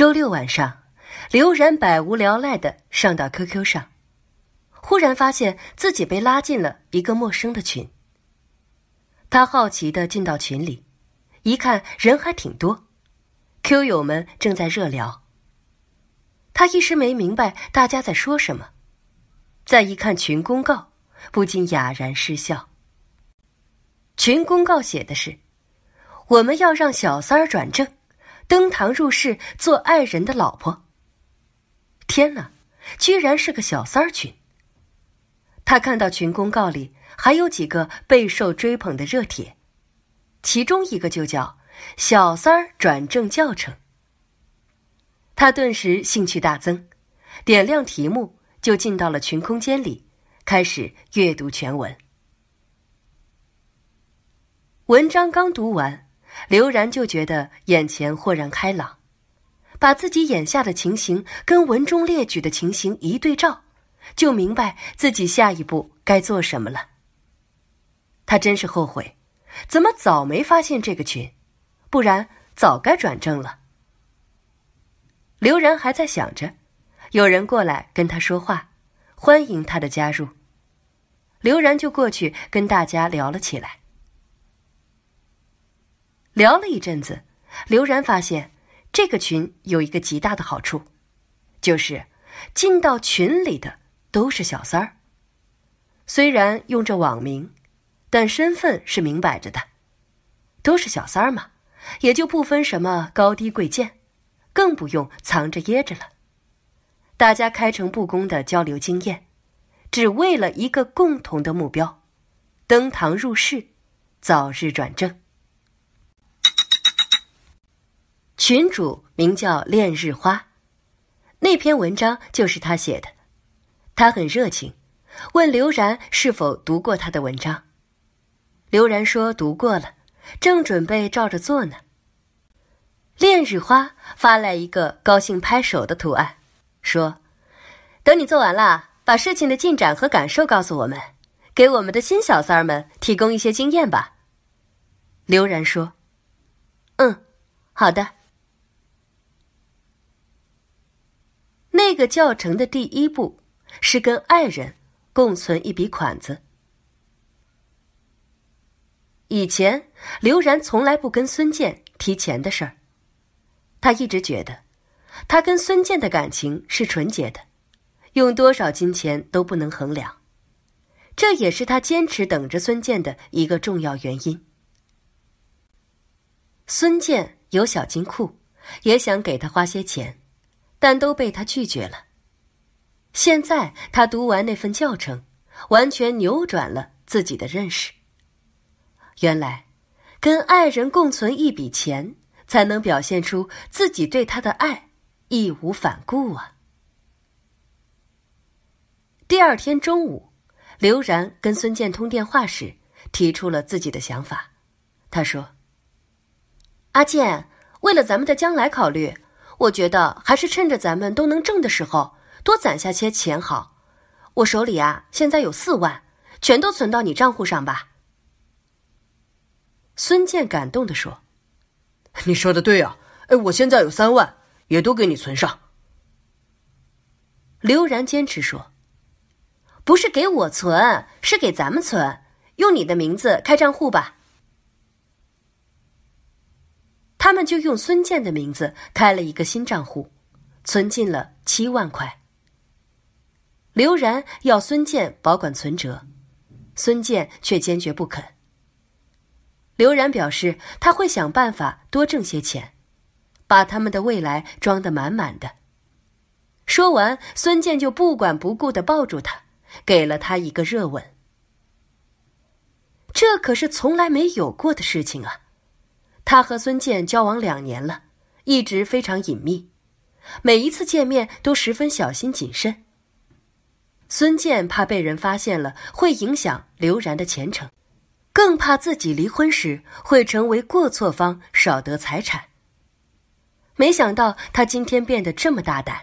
周六晚上，刘然百无聊赖的上到 QQ 上，忽然发现自己被拉进了一个陌生的群。他好奇的进到群里，一看人还挺多，Q 友们正在热聊。他一时没明白大家在说什么，再一看群公告，不禁哑然失笑。群公告写的是：“我们要让小三儿转正。”登堂入室做爱人的老婆。天哪，居然是个小三儿群。他看到群公告里还有几个备受追捧的热帖，其中一个就叫“小三儿转正教程”。他顿时兴趣大增，点亮题目就进到了群空间里，开始阅读全文。文章刚读完。刘然就觉得眼前豁然开朗，把自己眼下的情形跟文中列举的情形一对照，就明白自己下一步该做什么了。他真是后悔，怎么早没发现这个群，不然早该转正了。刘然还在想着，有人过来跟他说话，欢迎他的加入。刘然就过去跟大家聊了起来。聊了一阵子，刘然发现这个群有一个极大的好处，就是进到群里的都是小三儿。虽然用着网名，但身份是明摆着的，都是小三儿嘛，也就不分什么高低贵贱，更不用藏着掖着了。大家开诚布公的交流经验，只为了一个共同的目标：登堂入室，早日转正。群主名叫恋日花，那篇文章就是他写的。他很热情，问刘然是否读过他的文章。刘然说读过了，正准备照着做呢。恋日花发来一个高兴拍手的图案，说：“等你做完了，把事情的进展和感受告诉我们，给我们的新小三儿们提供一些经验吧。”刘然说：“嗯，好的。”那个教程的第一步是跟爱人共存一笔款子。以前刘然从来不跟孙健提钱的事儿，他一直觉得他跟孙健的感情是纯洁的，用多少金钱都不能衡量。这也是他坚持等着孙健的一个重要原因。孙健有小金库，也想给他花些钱。但都被他拒绝了。现在他读完那份教程，完全扭转了自己的认识。原来，跟爱人共存一笔钱，才能表现出自己对他的爱义无反顾啊！第二天中午，刘然跟孙健通电话时，提出了自己的想法。他说：“阿健，为了咱们的将来考虑。”我觉得还是趁着咱们都能挣的时候，多攒下些钱好。我手里啊，现在有四万，全都存到你账户上吧。孙健感动的说：“你说的对啊，哎，我现在有三万，也都给你存上。”刘然坚持说：“不是给我存，是给咱们存，用你的名字开账户吧。”他们就用孙健的名字开了一个新账户，存进了七万块。刘然要孙健保管存折，孙健却坚决不肯。刘然表示他会想办法多挣些钱，把他们的未来装得满满的。说完，孙健就不管不顾的抱住他，给了他一个热吻。这可是从来没有过的事情啊！他和孙健交往两年了，一直非常隐秘，每一次见面都十分小心谨慎。孙健怕被人发现了会影响刘然的前程，更怕自己离婚时会成为过错方，少得财产。没想到他今天变得这么大胆。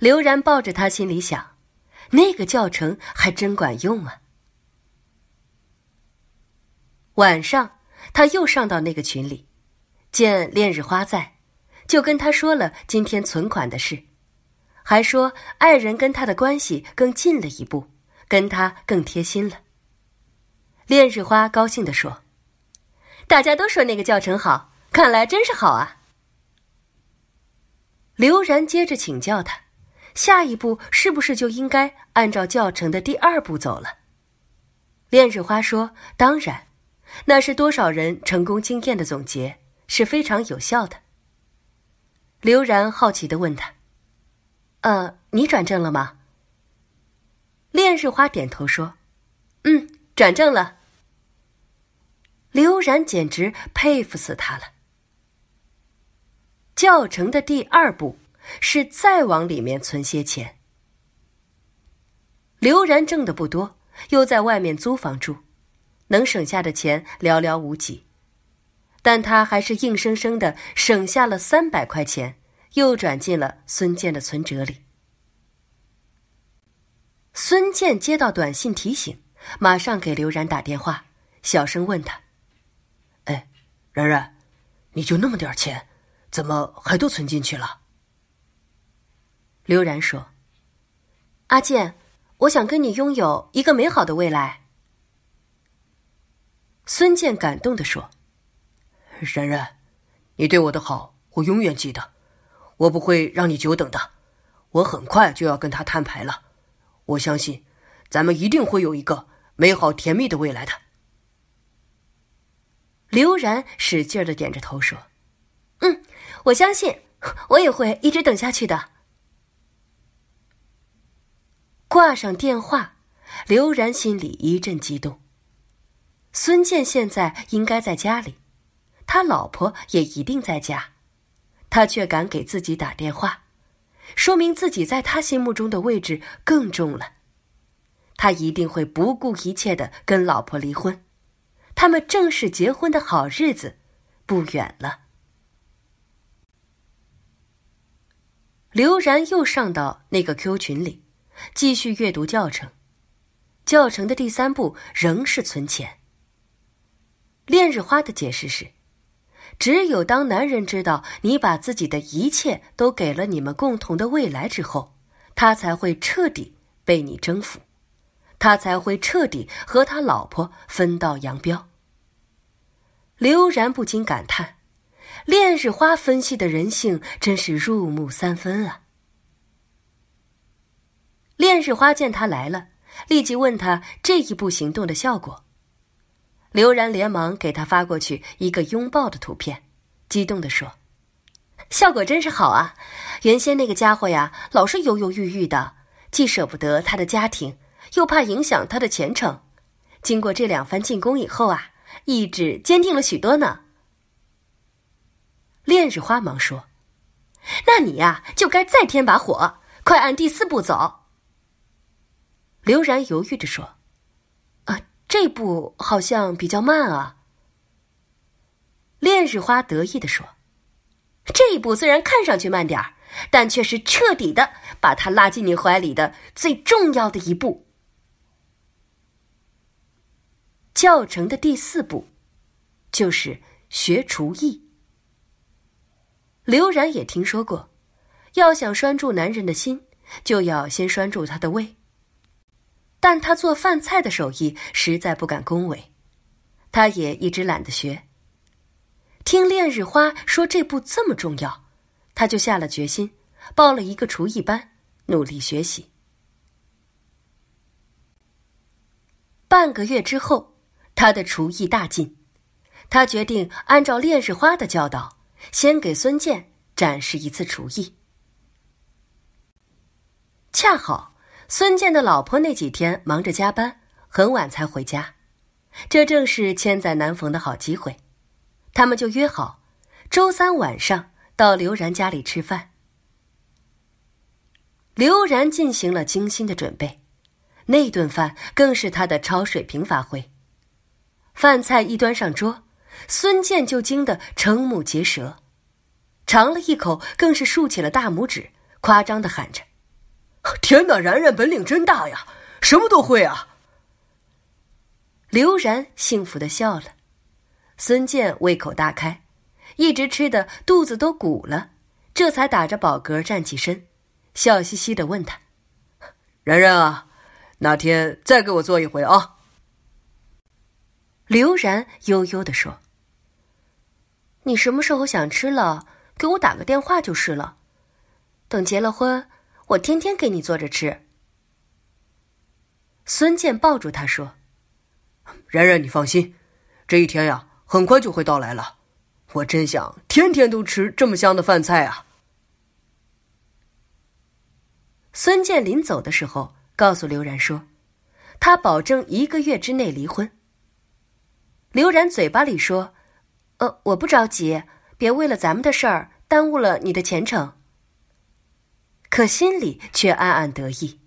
刘然抱着他，心里想：那个教程还真管用啊。晚上。他又上到那个群里，见恋日花在，就跟他说了今天存款的事，还说爱人跟他的关系更近了一步，跟他更贴心了。恋日花高兴地说：“大家都说那个教程好，看来真是好啊。”刘然接着请教他：“下一步是不是就应该按照教程的第二步走了？”恋日花说：“当然，那是多少人成功经验的总结，是非常有效的。”刘然好奇的问他：“呃，你转正了吗？”恋日花点头说：“嗯，转正了。”刘然简直佩服死他了。教程的第二步是再往里面存些钱。刘然挣的不多，又在外面租房住，能省下的钱寥寥无几。但他还是硬生生的省下了三百块钱，又转进了孙健的存折里。孙健接到短信提醒，马上给刘然打电话，小声问他：“哎，然然，你就那么点钱，怎么还都存进去了？”刘然说：“阿健，我想跟你拥有一个美好的未来。”孙健感动的说。然然，你对我的好，我永远记得。我不会让你久等的，我很快就要跟他摊牌了。我相信，咱们一定会有一个美好甜蜜的未来的。刘然使劲的点着头说：“嗯，我相信，我也会一直等下去的。”挂上电话，刘然心里一阵激动。孙健现在应该在家里。他老婆也一定在家，他却敢给自己打电话，说明自己在他心目中的位置更重了。他一定会不顾一切的跟老婆离婚，他们正式结婚的好日子不远了。刘然又上到那个 Q 群里，继续阅读教程。教程的第三步仍是存钱。恋日花的解释是。只有当男人知道你把自己的一切都给了你们共同的未来之后，他才会彻底被你征服，他才会彻底和他老婆分道扬镳。刘然不禁感叹：“恋日花分析的人性真是入木三分啊！”恋日花见他来了，立即问他这一步行动的效果。刘然连忙给他发过去一个拥抱的图片，激动地说：“效果真是好啊！原先那个家伙呀，老是犹犹豫豫的，既舍不得他的家庭，又怕影响他的前程。经过这两番进攻以后啊，意志坚定了许多呢。”恋日花忙说：“那你呀，就该再添把火，快按第四步走。”刘然犹豫着说。这步好像比较慢啊。恋日花得意的说：“这一步虽然看上去慢点儿，但却是彻底的把他拉进你怀里的最重要的一步。”教程的第四步，就是学厨艺。刘然也听说过，要想拴住男人的心，就要先拴住他的胃。但他做饭菜的手艺实在不敢恭维，他也一直懒得学。听恋日花说这步这么重要，他就下了决心，报了一个厨艺班，努力学习。半个月之后，他的厨艺大进，他决定按照恋日花的教导，先给孙健展示一次厨艺。恰好。孙健的老婆那几天忙着加班，很晚才回家，这正是千载难逢的好机会，他们就约好，周三晚上到刘然家里吃饭。刘然进行了精心的准备，那顿饭更是他的超水平发挥。饭菜一端上桌，孙健就惊得瞠目结舌，尝了一口，更是竖起了大拇指，夸张的喊着。天哪，然然本领真大呀，什么都会啊！刘然幸福的笑了，孙健胃口大开，一直吃的肚子都鼓了，这才打着饱嗝站起身，笑嘻嘻的问他：“然然啊，哪天再给我做一回啊？”刘然悠悠的说：“你什么时候想吃了，给我打个电话就是了。等结了婚，我天天给你做着吃。”孙健抱住他说：“然然，你放心，这一天呀，很快就会到来了。我真想天天都吃这么香的饭菜啊！”孙健临走的时候告诉刘然说：“他保证一个月之内离婚。”刘然嘴巴里说：“呃，我不着急，别为了咱们的事儿耽误了你的前程。”可心里却暗暗得意。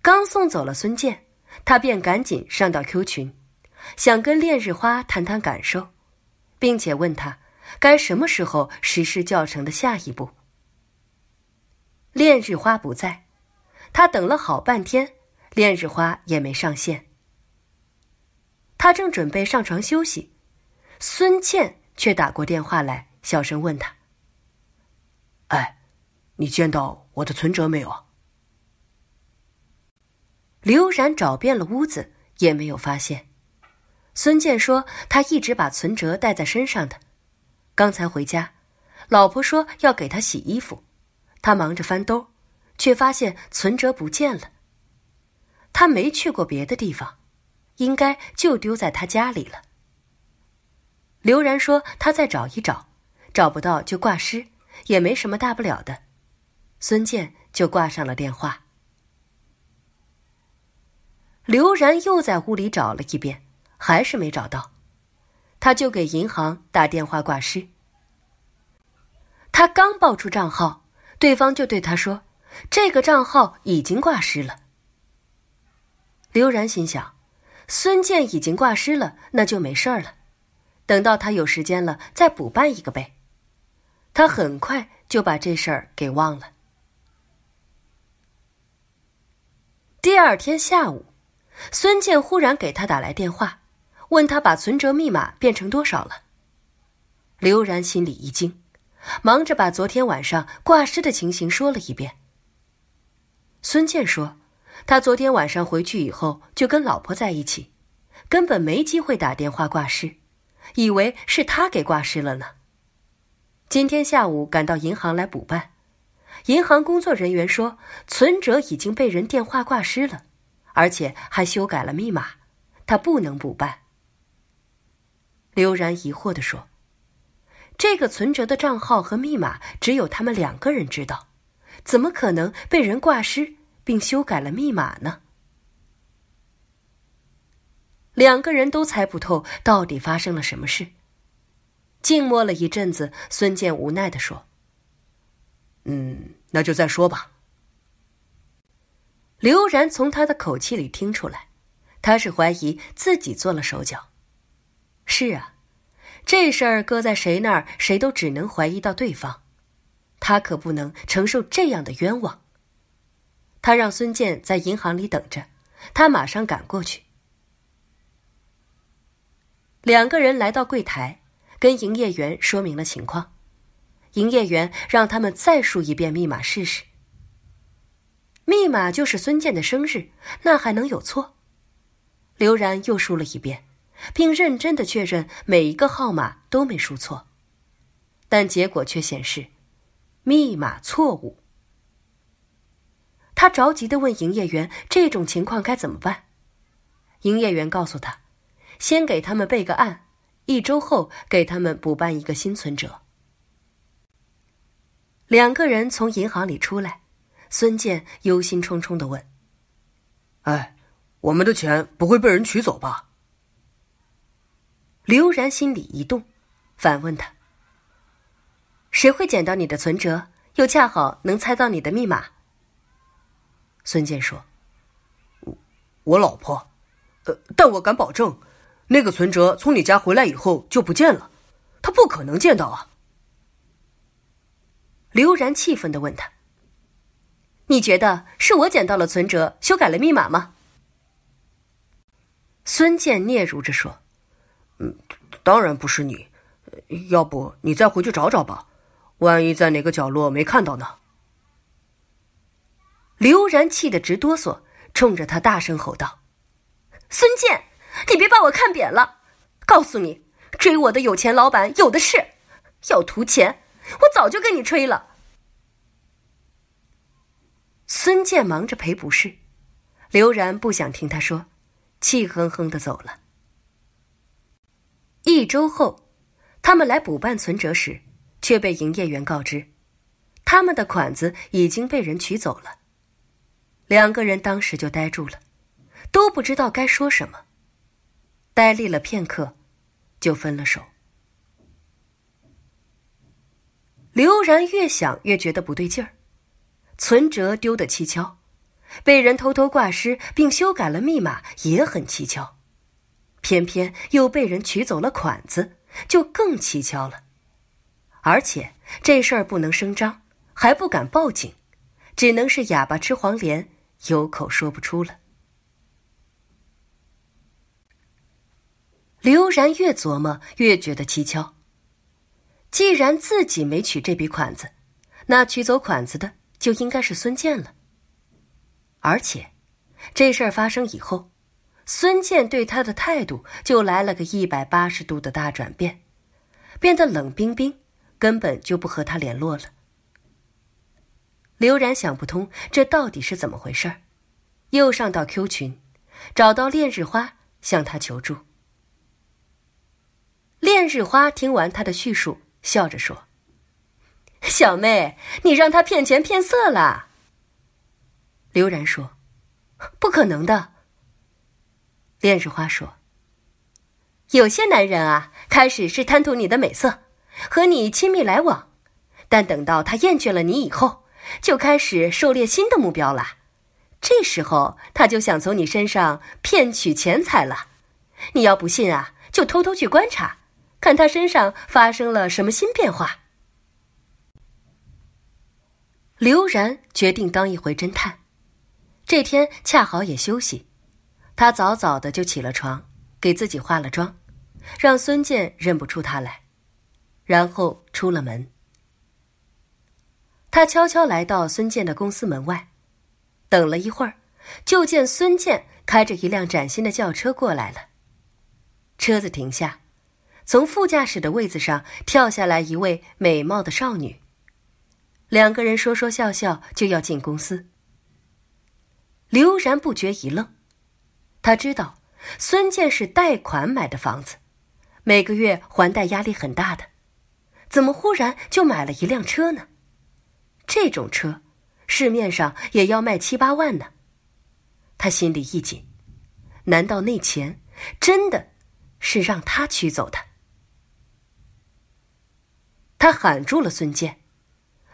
刚送走了孙健，他便赶紧上到 Q 群，想跟恋日花谈谈感受，并且问他该什么时候实施教程的下一步。恋日花不在，他等了好半天，恋日花也没上线。他正准备上床休息，孙倩却打过电话来，小声问他：“哎，你见到我的存折没有？”刘然找遍了屋子，也没有发现。孙健说：“他一直把存折带在身上的。刚才回家，老婆说要给他洗衣服，他忙着翻兜，却发现存折不见了。他没去过别的地方，应该就丢在他家里了。”刘然说：“他再找一找，找不到就挂失，也没什么大不了的。”孙健就挂上了电话。刘然又在屋里找了一遍，还是没找到，他就给银行打电话挂失。他刚报出账号，对方就对他说：“这个账号已经挂失了。”刘然心想：“孙健已经挂失了，那就没事儿了。等到他有时间了，再补办一个呗。”他很快就把这事儿给忘了。第二天下午。孙健忽然给他打来电话，问他把存折密码变成多少了。刘然心里一惊，忙着把昨天晚上挂失的情形说了一遍。孙健说，他昨天晚上回去以后就跟老婆在一起，根本没机会打电话挂失，以为是他给挂失了呢。今天下午赶到银行来补办，银行工作人员说存折已经被人电话挂失了。而且还修改了密码，他不能补办。刘然疑惑的说：“这个存折的账号和密码只有他们两个人知道，怎么可能被人挂失并修改了密码呢？”两个人都猜不透到底发生了什么事。静默了一阵子，孙健无奈的说：“嗯，那就再说吧。”刘然从他的口气里听出来，他是怀疑自己做了手脚。是啊，这事儿搁在谁那儿，谁都只能怀疑到对方。他可不能承受这样的冤枉。他让孙健在银行里等着，他马上赶过去。两个人来到柜台，跟营业员说明了情况。营业员让他们再输一遍密码试试。密码就是孙健的生日，那还能有错？刘然又输了一遍，并认真的确认每一个号码都没输错，但结果却显示密码错误。他着急的问营业员：“这种情况该怎么办？”营业员告诉他：“先给他们备个案，一周后给他们补办一个新存折。”两个人从银行里出来。孙健忧心忡忡的问：“哎，我们的钱不会被人取走吧？”刘然心里一动，反问他：“谁会捡到你的存折，又恰好能猜到你的密码？”孙健说：“我老婆，呃，但我敢保证，那个存折从你家回来以后就不见了，她不可能见到啊。”刘然气愤的问他。你觉得是我捡到了存折，修改了密码吗？孙健嗫嚅着说：“嗯，当然不是你。要不你再回去找找吧，万一在哪个角落没看到呢？刘然气得直哆嗦，冲着他大声吼道：“孙健，你别把我看扁了！告诉你，追我的有钱老板有的是，要图钱，我早就跟你吹了。”孙健忙着赔不是，刘然不想听他说，气哼哼的走了。一周后，他们来补办存折时，却被营业员告知，他们的款子已经被人取走了。两个人当时就呆住了，都不知道该说什么。呆立了片刻，就分了手。刘然越想越觉得不对劲儿。存折丢的蹊跷，被人偷偷挂失并修改了密码也很蹊跷，偏偏又被人取走了款子，就更蹊跷了。而且这事儿不能声张，还不敢报警，只能是哑巴吃黄连，有口说不出了。刘然越琢磨越觉得蹊跷。既然自己没取这笔款子，那取走款子的。就应该是孙健了。而且，这事儿发生以后，孙健对他的态度就来了个一百八十度的大转变，变得冷冰冰，根本就不和他联络了。刘然想不通这到底是怎么回事儿，又上到 Q 群，找到恋日花向他求助。恋日花听完他的叙述，笑着说。小妹，你让他骗钱骗色了。刘然说：“不可能的。”恋日花说：“有些男人啊，开始是贪图你的美色，和你亲密来往，但等到他厌倦了你以后，就开始狩猎新的目标了。这时候，他就想从你身上骗取钱财了。你要不信啊，就偷偷去观察，看他身上发生了什么新变化。”刘然决定当一回侦探，这天恰好也休息，他早早的就起了床，给自己化了妆，让孙健认不出他来，然后出了门。他悄悄来到孙健的公司门外，等了一会儿，就见孙健开着一辆崭新的轿车过来了。车子停下，从副驾驶的位子上跳下来一位美貌的少女。两个人说说笑笑就要进公司。刘然不觉一愣，他知道孙健是贷款买的房子，每个月还贷压力很大的，怎么忽然就买了一辆车呢？这种车，市面上也要卖七八万呢。他心里一紧，难道那钱真的是让他取走的？他喊住了孙健。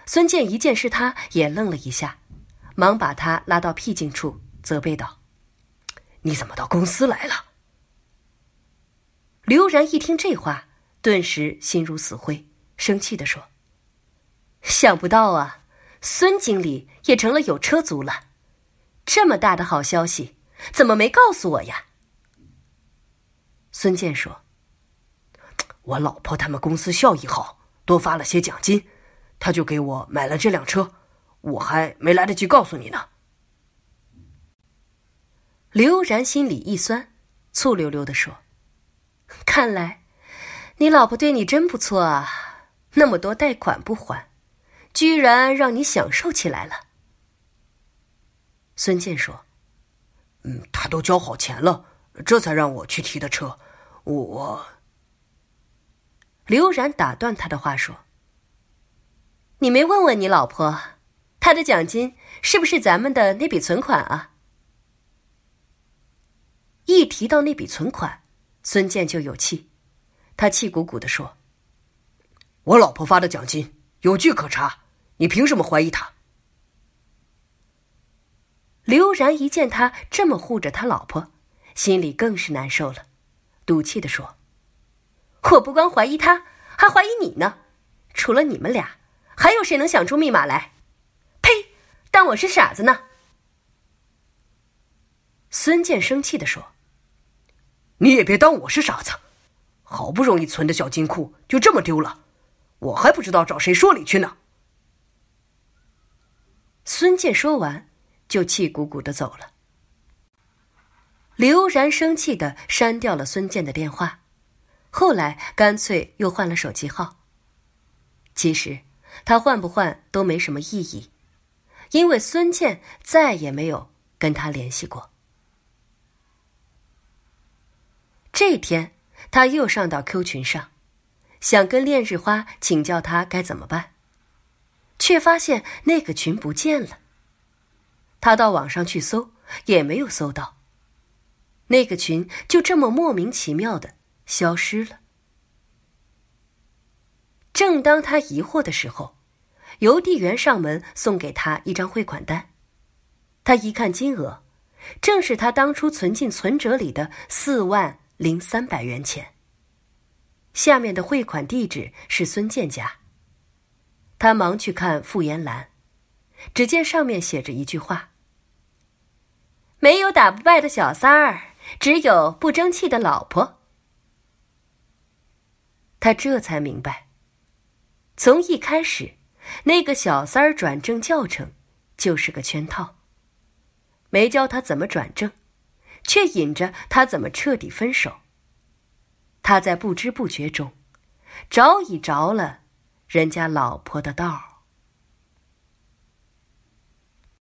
孙健一见是他，也愣了一下，忙把他拉到僻静处，责备道：“你怎么到公司来了？”刘然一听这话，顿时心如死灰，生气的说：“想不到啊，孙经理也成了有车族了，这么大的好消息，怎么没告诉我呀？”孙健说：“我老婆他们公司效益好，多发了些奖金。”他就给我买了这辆车，我还没来得及告诉你呢。刘然心里一酸，醋溜溜的说：“看来你老婆对你真不错啊，那么多贷款不还，居然让你享受起来了。”孙健说：“嗯，他都交好钱了，这才让我去提的车。”我。刘然打断他的话说。你没问问你老婆，她的奖金是不是咱们的那笔存款啊？一提到那笔存款，孙健就有气，他气鼓鼓的说：“我老婆发的奖金有据可查，你凭什么怀疑她？”刘然一见他这么护着他老婆，心里更是难受了，赌气的说：“我不光怀疑他，还怀疑你呢，除了你们俩。”还有谁能想出密码来？呸！当我是傻子呢？孙健生气的说：“你也别当我是傻子，好不容易存的小金库就这么丢了，我还不知道找谁说理去呢。孙健说完，就气鼓鼓的走了。刘然生气的删掉了孙健的电话，后来干脆又换了手机号。其实，他换不换都没什么意义，因为孙健再也没有跟他联系过。这天，他又上到 Q 群上，想跟恋日花请教他该怎么办，却发现那个群不见了。他到网上去搜，也没有搜到。那个群就这么莫名其妙的消失了。正当他疑惑的时候，邮递员上门送给他一张汇款单，他一看金额，正是他当初存进存折里的四万。零三百元钱。下面的汇款地址是孙健家。他忙去看复言栏，只见上面写着一句话：“没有打不败的小三儿，只有不争气的老婆。”他这才明白，从一开始，那个小三儿转正教程就是个圈套，没教他怎么转正。却引着他怎么彻底分手。他在不知不觉中，着已着了人家老婆的道